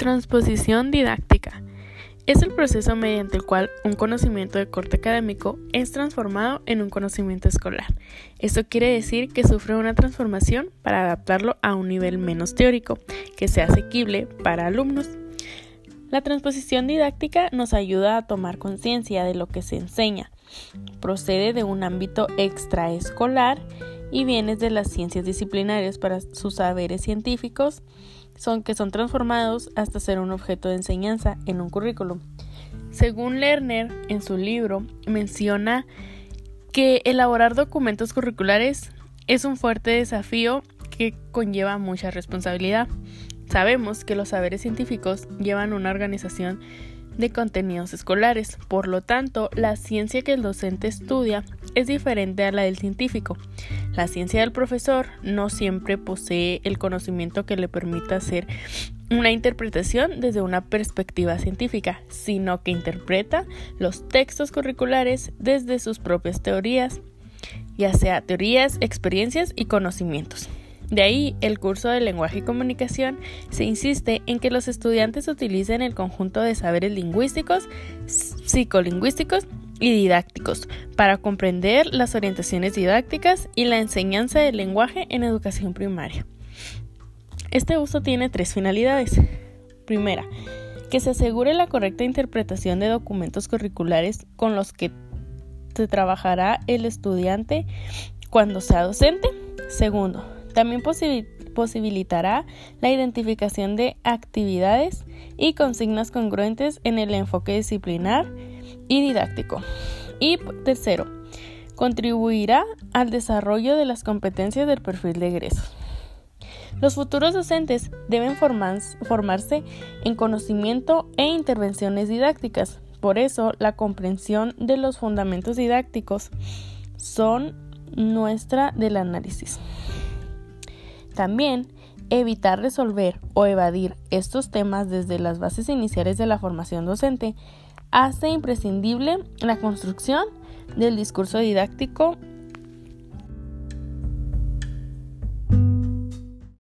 Transposición didáctica. Es el proceso mediante el cual un conocimiento de corte académico es transformado en un conocimiento escolar. Esto quiere decir que sufre una transformación para adaptarlo a un nivel menos teórico, que sea asequible para alumnos. La transposición didáctica nos ayuda a tomar conciencia de lo que se enseña. Procede de un ámbito extraescolar y viene de las ciencias disciplinarias para sus saberes científicos son que son transformados hasta ser un objeto de enseñanza en un currículum. Según Lerner, en su libro, menciona que elaborar documentos curriculares es un fuerte desafío que conlleva mucha responsabilidad. Sabemos que los saberes científicos llevan una organización de contenidos escolares. Por lo tanto, la ciencia que el docente estudia es diferente a la del científico. La ciencia del profesor no siempre posee el conocimiento que le permita hacer una interpretación desde una perspectiva científica, sino que interpreta los textos curriculares desde sus propias teorías, ya sea teorías, experiencias y conocimientos. De ahí, el curso de lenguaje y comunicación se insiste en que los estudiantes utilicen el conjunto de saberes lingüísticos, psicolingüísticos y didácticos para comprender las orientaciones didácticas y la enseñanza del lenguaje en educación primaria. Este uso tiene tres finalidades. Primera, que se asegure la correcta interpretación de documentos curriculares con los que se trabajará el estudiante cuando sea docente. Segundo, también posibilitará la identificación de actividades y consignas congruentes en el enfoque disciplinar y didáctico. Y tercero, contribuirá al desarrollo de las competencias del perfil de egresos. Los futuros docentes deben formarse en conocimiento e intervenciones didácticas. Por eso, la comprensión de los fundamentos didácticos son nuestra del análisis. También evitar resolver o evadir estos temas desde las bases iniciales de la formación docente hace imprescindible la construcción del discurso didáctico